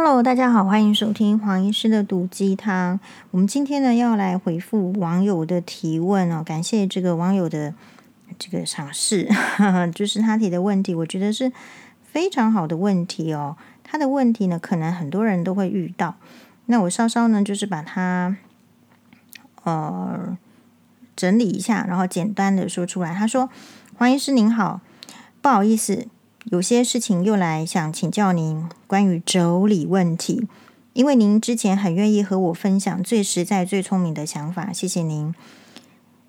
Hello，大家好，欢迎收听黄医师的毒鸡汤。我们今天呢要来回复网友的提问哦，感谢这个网友的这个赏识，就是他提的问题，我觉得是非常好的问题哦。他的问题呢，可能很多人都会遇到。那我稍稍呢，就是把它呃整理一下，然后简单的说出来。他说：“黄医师您好，不好意思。”有些事情又来想请教您关于妯娌问题，因为您之前很愿意和我分享最实在、最聪明的想法，谢谢您。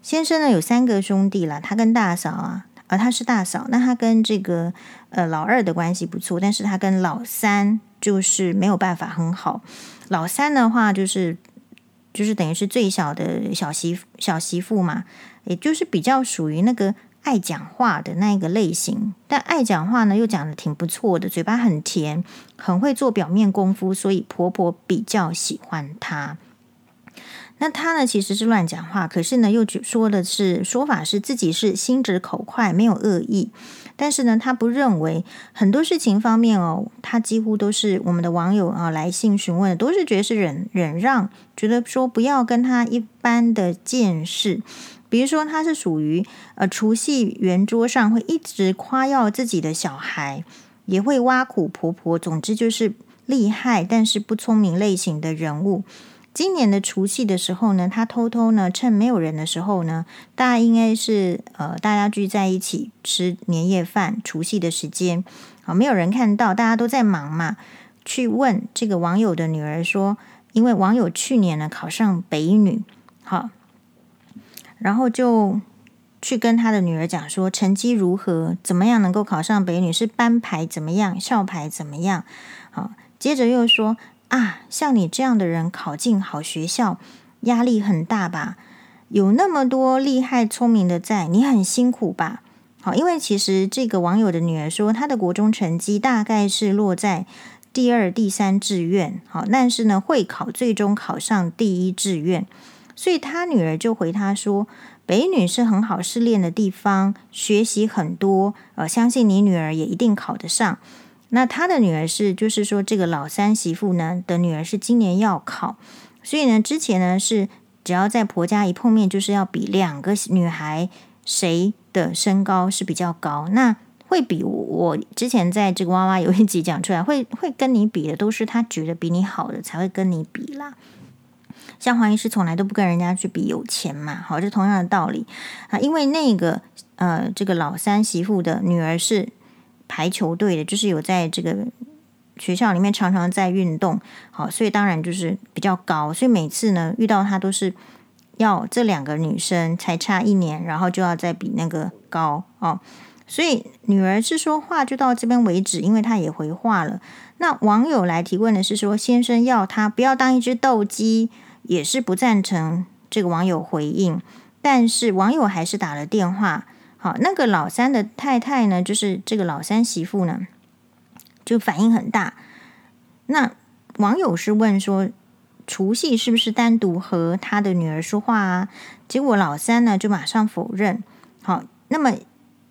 先生呢有三个兄弟了，他跟大嫂啊，而、他是大嫂，那他跟这个呃老二的关系不错，但是他跟老三就是没有办法很好。老三的话就是就是等于是最小的小媳小媳妇嘛，也就是比较属于那个。爱讲话的那一个类型，但爱讲话呢又讲得挺不错的，嘴巴很甜，很会做表面功夫，所以婆婆比较喜欢她。那她呢其实是乱讲话，可是呢又说的是说法是自己是心直口快，没有恶意。但是呢，她不认为很多事情方面哦，她几乎都是我们的网友啊来信询问，都是觉得是忍忍让，觉得说不要跟她一般的见识。比如说，他是属于呃，除夕圆桌上会一直夸耀自己的小孩，也会挖苦婆婆，总之就是厉害但是不聪明类型的人物。今年的除夕的时候呢，他偷偷呢趁没有人的时候呢，大家应该是呃大家聚在一起吃年夜饭，除夕的时间啊，没有人看到，大家都在忙嘛，去问这个网友的女儿说，因为网友去年呢考上北女，好。然后就去跟他的女儿讲说，成绩如何，怎么样能够考上北女，是班排怎么样，校排怎么样？好，接着又说啊，像你这样的人考进好学校，压力很大吧？有那么多厉害聪明的在，你很辛苦吧？好，因为其实这个网友的女儿说，她的国中成绩大概是落在第二、第三志愿，好，但是呢，会考最终考上第一志愿。所以他女儿就回他说：“北女是很好试炼的地方，学习很多，呃，相信你女儿也一定考得上。”那他的女儿是，就是说这个老三媳妇呢的女儿是今年要考，所以呢，之前呢是只要在婆家一碰面，就是要比两个女孩谁的身高是比较高，那会比我之前在这个娃娃有一集讲出来，会会跟你比的都是他觉得比你好的才会跟你比啦。像黄医师从来都不跟人家去比有钱嘛，好，这同样的道理啊。因为那个呃，这个老三媳妇的女儿是排球队的，就是有在这个学校里面常常在运动，好，所以当然就是比较高。所以每次呢遇到她都是要这两个女生才差一年，然后就要再比那个高哦。所以女儿是说话就到这边为止，因为她也回话了。那网友来提问的是说，先生要她不要当一只斗鸡。也是不赞成这个网友回应，但是网友还是打了电话。好，那个老三的太太呢，就是这个老三媳妇呢，就反应很大。那网友是问说，除夕是不是单独和他的女儿说话啊？结果老三呢就马上否认。好，那么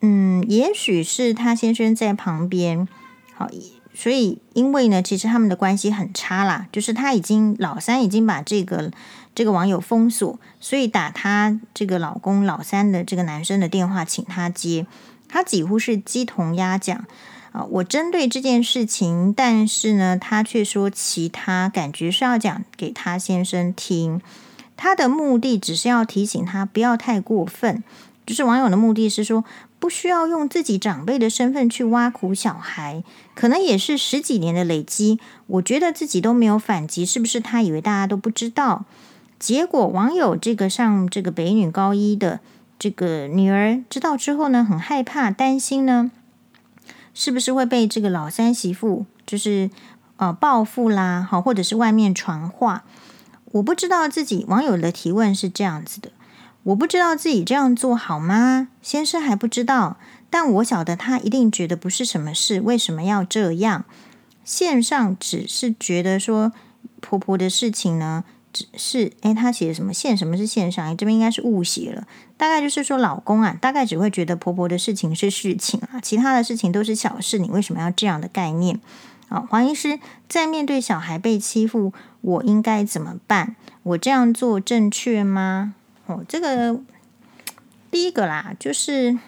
嗯，也许是他先生在旁边。好。所以，因为呢，其实他们的关系很差啦，就是他已经老三已经把这个这个网友封锁，所以打他这个老公老三的这个男生的电话，请他接，他几乎是鸡同鸭讲啊。我针对这件事情，但是呢，他却说其他，感觉是要讲给他先生听，他的目的只是要提醒他不要太过分，就是网友的目的是说。不需要用自己长辈的身份去挖苦小孩，可能也是十几年的累积。我觉得自己都没有反击，是不是他以为大家都不知道？结果网友这个上这个北女高一的这个女儿知道之后呢，很害怕、担心呢，是不是会被这个老三媳妇就是呃报复啦？好，或者是外面传话？我不知道自己网友的提问是这样子的。我不知道自己这样做好吗？先生还不知道，但我晓得他一定觉得不是什么事。为什么要这样？线上只是觉得说婆婆的事情呢，只是诶，他写什么线？什么是线上？这边应该是误写了。大概就是说老公啊，大概只会觉得婆婆的事情是事情啊，其他的事情都是小事。你为什么要这样的概念？啊，黄医师在面对小孩被欺负，我应该怎么办？我这样做正确吗？哦，这个第一个啦，就是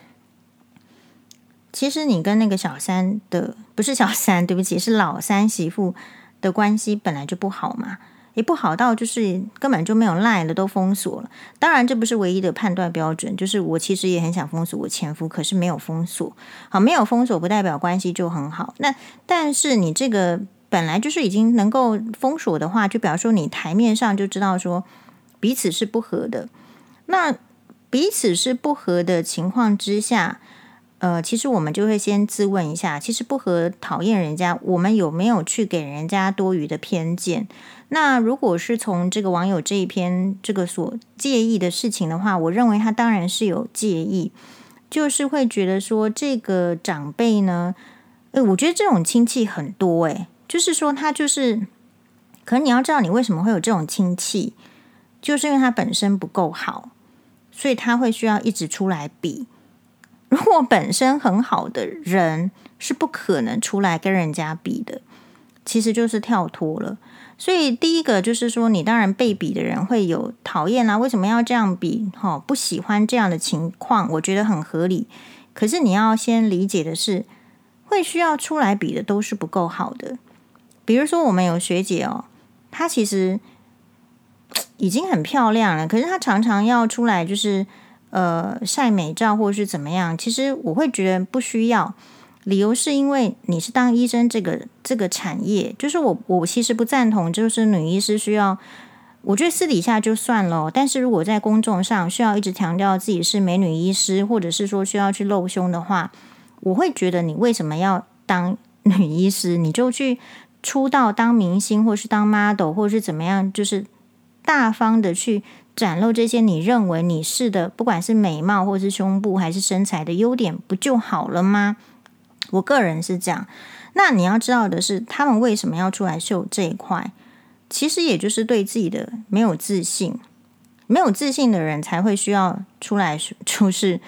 其实你跟那个小三的不是小三，对不起，是老三媳妇的关系本来就不好嘛。也不好到就是根本就没有赖了，都封锁了。当然，这不是唯一的判断标准。就是我其实也很想封锁我前夫，可是没有封锁。好，没有封锁不代表关系就很好。那但是你这个本来就是已经能够封锁的话，就表示说你台面上就知道说彼此是不合的。那彼此是不合的情况之下，呃，其实我们就会先自问一下：其实不合、讨厌人家，我们有没有去给人家多余的偏见？那如果是从这个网友这一篇这个所介意的事情的话，我认为他当然是有介意，就是会觉得说这个长辈呢，诶，我觉得这种亲戚很多诶，就是说他就是，可能你要知道你为什么会有这种亲戚，就是因为他本身不够好，所以他会需要一直出来比。如果本身很好的人是不可能出来跟人家比的，其实就是跳脱了。所以，第一个就是说，你当然被比的人会有讨厌啊，为什么要这样比？哈，不喜欢这样的情况，我觉得很合理。可是你要先理解的是，会需要出来比的都是不够好的。比如说，我们有学姐哦，她其实 已经很漂亮了，可是她常常要出来就是呃晒美照或者是怎么样。其实我会觉得不需要。理由是因为你是当医生这个这个产业，就是我我其实不赞同，就是女医师需要，我觉得私底下就算了，但是如果在公众上需要一直强调自己是美女医师，或者是说需要去露胸的话，我会觉得你为什么要当女医师？你就去出道当明星，或是当 model，或者是怎么样，就是大方的去展露这些你认为你是的，不管是美貌或是胸部还是身材的优点，不就好了吗？我个人是这样，那你要知道的是，他们为什么要出来秀这一块？其实也就是对自己的没有自信，没有自信的人才会需要出来，就是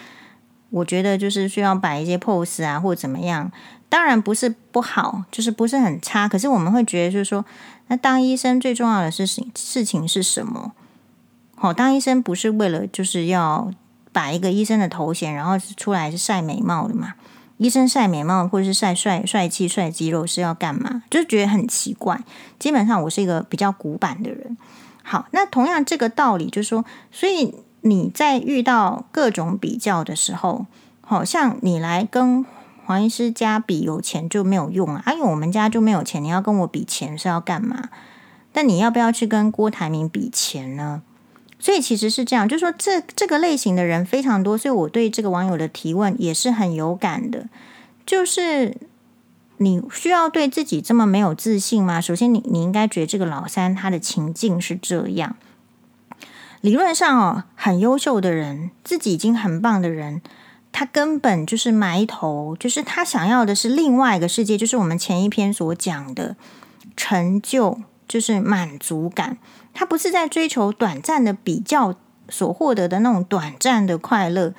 我觉得就是需要摆一些 pose 啊，或怎么样。当然不是不好，就是不是很差。可是我们会觉得，就是说，那当医生最重要的事情事情是什么？好，当医生不是为了就是要把一个医生的头衔，然后出来是晒美貌的嘛？医生晒美貌或者是晒帅帅气、帅肌肉是要干嘛？就觉得很奇怪。基本上我是一个比较古板的人。好，那同样这个道理就是说，所以你在遇到各种比较的时候，好像你来跟黄医师家比有钱就没有用啊，因为我们家就没有钱，你要跟我比钱是要干嘛？但你要不要去跟郭台铭比钱呢？所以其实是这样，就是说这这个类型的人非常多，所以我对这个网友的提问也是很有感的。就是你需要对自己这么没有自信吗？首先你，你你应该觉得这个老三他的情境是这样。理论上哦，很优秀的人，自己已经很棒的人，他根本就是埋头，就是他想要的是另外一个世界，就是我们前一篇所讲的成就，就是满足感。他不是在追求短暂的比较所获得的那种短暂的快乐。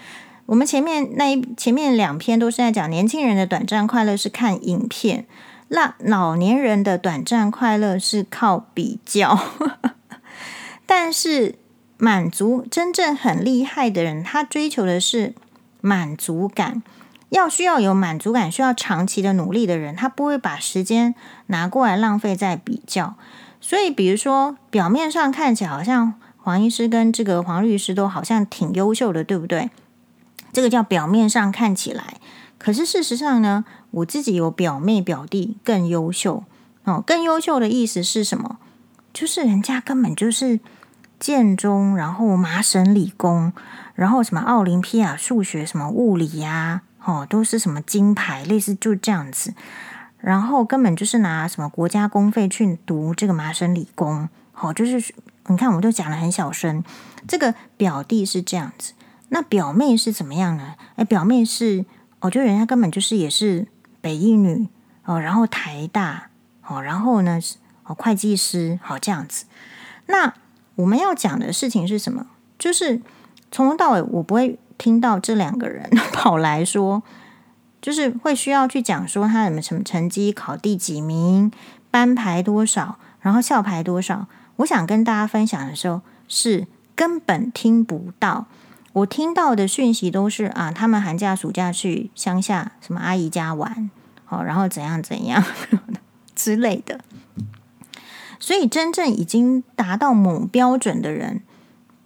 我们前面那一前面两篇都是在讲年轻人的短暂快乐是看影片，那老年人的短暂快乐是靠比较。但是满足真正很厉害的人，他追求的是满足感。要需要有满足感，需要长期的努力的人，他不会把时间拿过来浪费在比较。所以，比如说，表面上看起来好像黄医师跟这个黄律师都好像挺优秀的，对不对？这个叫表面上看起来。可是事实上呢，我自己有表妹表弟更优秀哦。更优秀的意思是什么？就是人家根本就是建中，然后麻省理工，然后什么奥林匹亚数学、什么物理呀，哦，都是什么金牌，类似就这样子。然后根本就是拿什么国家公费去读这个麻省理工，好，就是你看，我们都讲得很小声。这个表弟是这样子，那表妹是怎么样呢？哎，表妹是，我觉得人家根本就是也是北一女哦，然后台大哦，然后呢，哦，会计师，好这样子。那我们要讲的事情是什么？就是从头到尾，我不会听到这两个人 跑来说。就是会需要去讲说他什么什么成绩，考第几名，班排多少，然后校排多少。我想跟大家分享的时候，是根本听不到。我听到的讯息都是啊，他们寒假暑假去乡下什么阿姨家玩，哦，然后怎样怎样 之类的。所以真正已经达到某标准的人，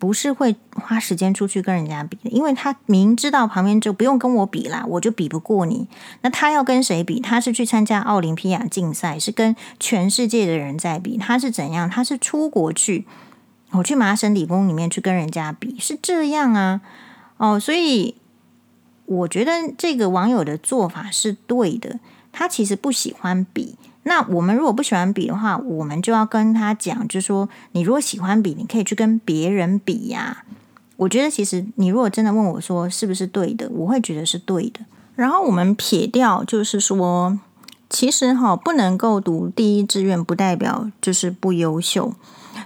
不是会花时间出去跟人家比，因为他明知道旁边就不用跟我比啦，我就比不过你。那他要跟谁比？他是去参加奥林匹亚竞赛，是跟全世界的人在比。他是怎样？他是出国去。我去麻省理工里面去跟人家比，是这样啊，哦，所以我觉得这个网友的做法是对的。他其实不喜欢比，那我们如果不喜欢比的话，我们就要跟他讲，就是说，你如果喜欢比，你可以去跟别人比呀。我觉得其实你如果真的问我说是不是对的，我会觉得是对的。然后我们撇掉，就是说，其实哈，不能够读第一志愿，不代表就是不优秀。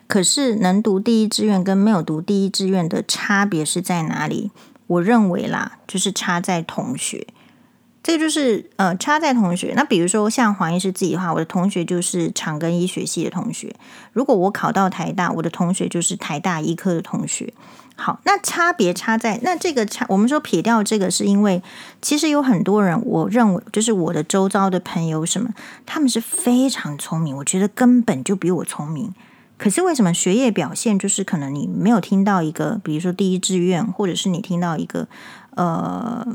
可是，能读第一志愿跟没有读第一志愿的差别是在哪里？我认为啦，就是差在同学。这个就是呃，差在同学。那比如说像黄医师自己的话，我的同学就是长庚医学系的同学。如果我考到台大，我的同学就是台大医科的同学。好，那差别差在那这个差，我们说撇掉这个，是因为其实有很多人，我认为就是我的周遭的朋友什么，他们是非常聪明，我觉得根本就比我聪明。可是为什么学业表现就是可能你没有听到一个，比如说第一志愿，或者是你听到一个呃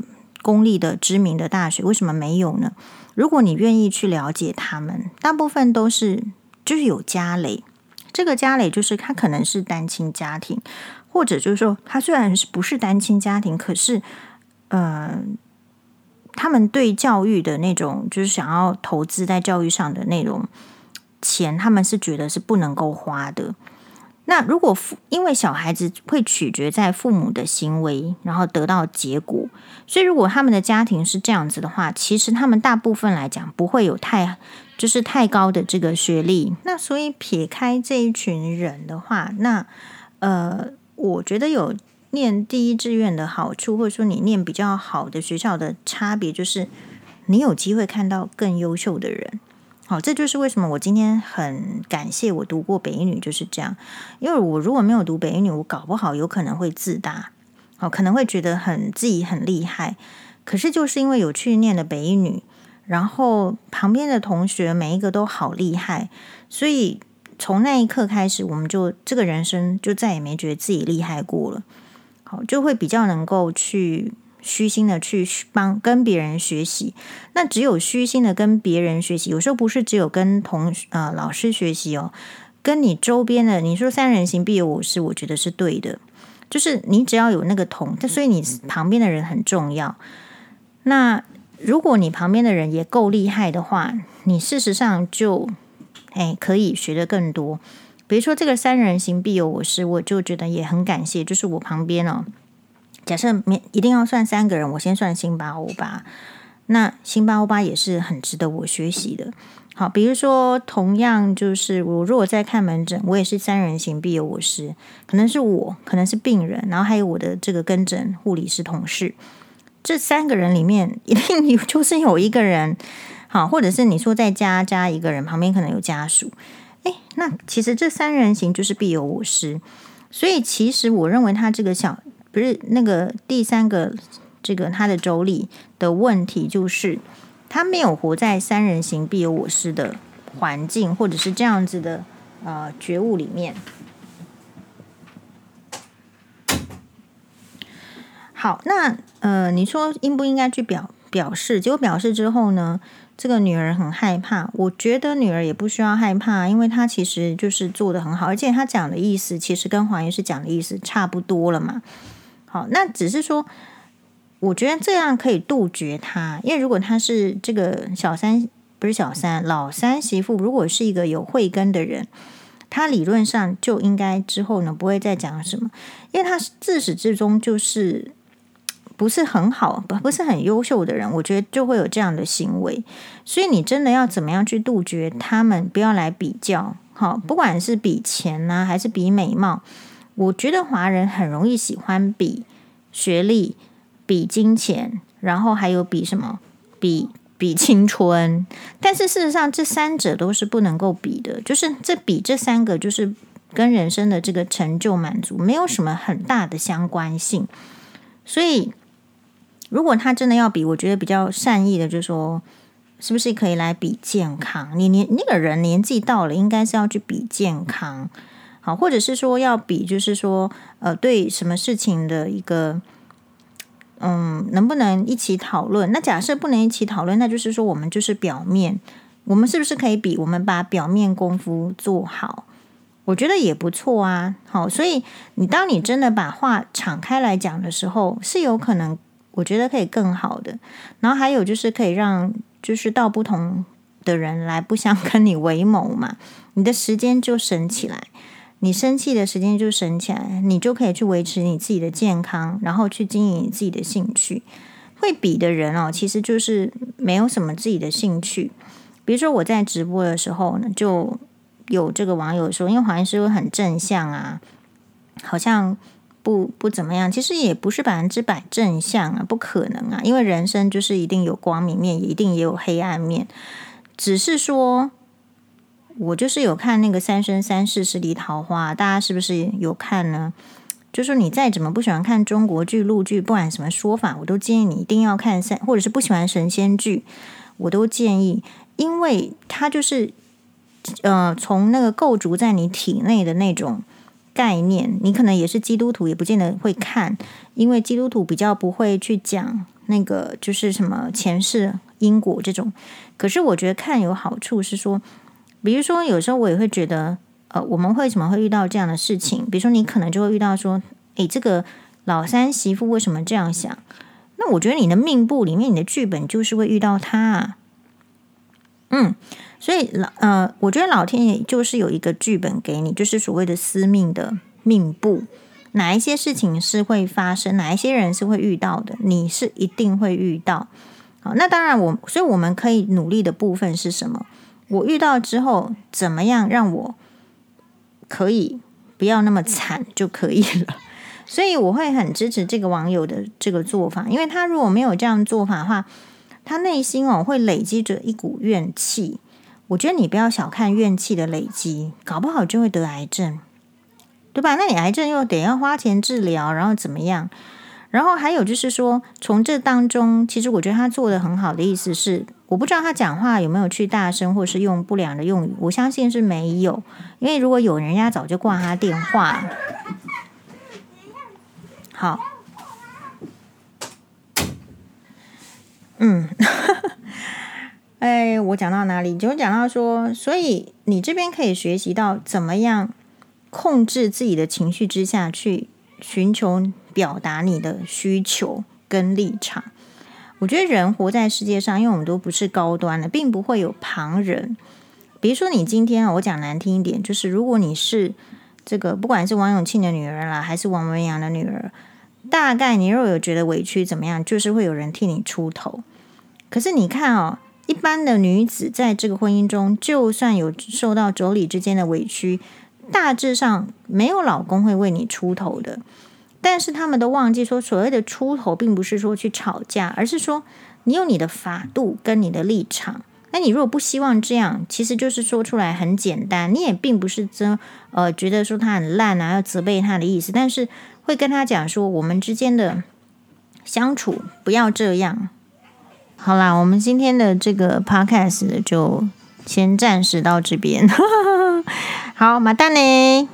公立的知名的大学，为什么没有呢？如果你愿意去了解他们，大部分都是就是有家累，这个家累就是他可能是单亲家庭，或者就是说他虽然是不是单亲家庭，可是呃他们对教育的那种就是想要投资在教育上的那种。钱他们是觉得是不能够花的。那如果父因为小孩子会取决在父母的行为，然后得到结果，所以如果他们的家庭是这样子的话，其实他们大部分来讲不会有太就是太高的这个学历。那所以撇开这一群人的话，那呃，我觉得有念第一志愿的好处，或者说你念比较好的学校的差别，就是你有机会看到更优秀的人。好，这就是为什么我今天很感谢我读过北一女，就是这样。因为我如果没有读北一女，我搞不好有可能会自大，好，可能会觉得很自己很厉害。可是就是因为有去念的北一女，然后旁边的同学每一个都好厉害，所以从那一刻开始，我们就这个人生就再也没觉得自己厉害过了。好，就会比较能够去。虚心的去帮跟别人学习，那只有虚心的跟别人学习，有时候不是只有跟同呃老师学习哦，跟你周边的，你说三人行必有我师，我觉得是对的，就是你只要有那个同，所以你旁边的人很重要。那如果你旁边的人也够厉害的话，你事实上就哎可以学得更多。比如说这个三人行必有我师，我就觉得也很感谢，就是我旁边哦。假设面一定要算三个人，我先算辛巴欧巴。那辛巴欧巴也是很值得我学习的。好，比如说同样就是我如果在看门诊，我也是三人行必有我师，可能是我，可能是病人，然后还有我的这个跟诊护理师同事。这三个人里面一定有就是有一个人好，或者是你说在家加一个人，旁边可能有家属。诶，那其实这三人行就是必有我师。所以其实我认为他这个小。不是那个第三个，这个他的妯娌的问题，就是他没有活在三人行必有我师的环境，或者是这样子的呃觉悟里面。好，那呃，你说应不应该去表表示？结果表示之后呢，这个女儿很害怕。我觉得女儿也不需要害怕，因为她其实就是做得很好，而且她讲的意思其实跟黄医师讲的意思差不多了嘛。好，那只是说，我觉得这样可以杜绝他，因为如果他是这个小三，不是小三，老三媳妇，如果是一个有慧根的人，他理论上就应该之后呢不会再讲什么，因为他自始至终就是不是很好，不不是很优秀的人，我觉得就会有这样的行为，所以你真的要怎么样去杜绝他们，不要来比较，好，不管是比钱呢，还是比美貌。我觉得华人很容易喜欢比学历、比金钱，然后还有比什么？比比青春，但是事实上这三者都是不能够比的，就是这比这三个就是跟人生的这个成就满足没有什么很大的相关性。所以，如果他真的要比，我觉得比较善意的，就是说，是不是可以来比健康？你年那个人年纪到了，应该是要去比健康，好，或者是说要比，就是说，呃，对什么事情的一个。嗯，能不能一起讨论？那假设不能一起讨论，那就是说我们就是表面，我们是不是可以比？我们把表面功夫做好，我觉得也不错啊。好，所以你当你真的把话敞开来讲的时候，是有可能，我觉得可以更好的。然后还有就是可以让，就是到不同的人来不相 跟你为谋嘛，你的时间就省起来。你生气的时间就省起来，你就可以去维持你自己的健康，然后去经营你自己的兴趣。会比的人哦，其实就是没有什么自己的兴趣。比如说我在直播的时候呢，就有这个网友说，因为黄医师会很正向啊，好像不不怎么样。其实也不是百分之百正向啊，不可能啊，因为人生就是一定有光明面，也一定也有黑暗面，只是说。我就是有看那个《三生三世十里桃花》，大家是不是有看呢？就说你再怎么不喜欢看中国剧、陆剧，不管什么说法，我都建议你一定要看三，或者是不喜欢神仙剧，我都建议，因为它就是呃，从那个构筑在你体内的那种概念，你可能也是基督徒，也不见得会看，因为基督徒比较不会去讲那个就是什么前世因果这种。可是我觉得看有好处是说。比如说，有时候我也会觉得，呃，我们为什么会遇到这样的事情？比如说，你可能就会遇到说，诶，这个老三媳妇为什么这样想？那我觉得你的命簿里面，你的剧本就是会遇到他啊。嗯，所以老呃，我觉得老天爷就是有一个剧本给你，就是所谓的司命的命簿，哪一些事情是会发生，哪一些人是会遇到的，你是一定会遇到。好，那当然我，所以我们可以努力的部分是什么？我遇到之后，怎么样让我可以不要那么惨就可以了？所以我会很支持这个网友的这个做法，因为他如果没有这样做法的话，他内心哦会累积着一股怨气。我觉得你不要小看怨气的累积，搞不好就会得癌症，对吧？那你癌症又得要花钱治疗，然后怎么样？然后还有就是说，从这当中，其实我觉得他做的很好的意思是，我不知道他讲话有没有去大声，或是用不良的用语，我相信是没有，因为如果有人家早就挂他电话。好，嗯，哎，我讲到哪里？就讲到说，所以你这边可以学习到怎么样控制自己的情绪之下去寻求。表达你的需求跟立场，我觉得人活在世界上，因为我们都不是高端的，并不会有旁人。比如说，你今天我讲难听一点，就是如果你是这个，不管是王永庆的女儿啦，还是王文洋的女儿，大概你若有觉得委屈怎么样，就是会有人替你出头。可是你看哦，一般的女子在这个婚姻中，就算有受到妯娌之间的委屈，大致上没有老公会为你出头的。但是他们都忘记说，所谓的出头，并不是说去吵架，而是说你有你的法度跟你的立场。那你如果不希望这样，其实就是说出来很简单，你也并不是真呃觉得说他很烂啊，要责备他的意思，但是会跟他讲说，我们之间的相处不要这样。好啦，我们今天的这个 podcast 就先暂时到这边。好，马蛋呢？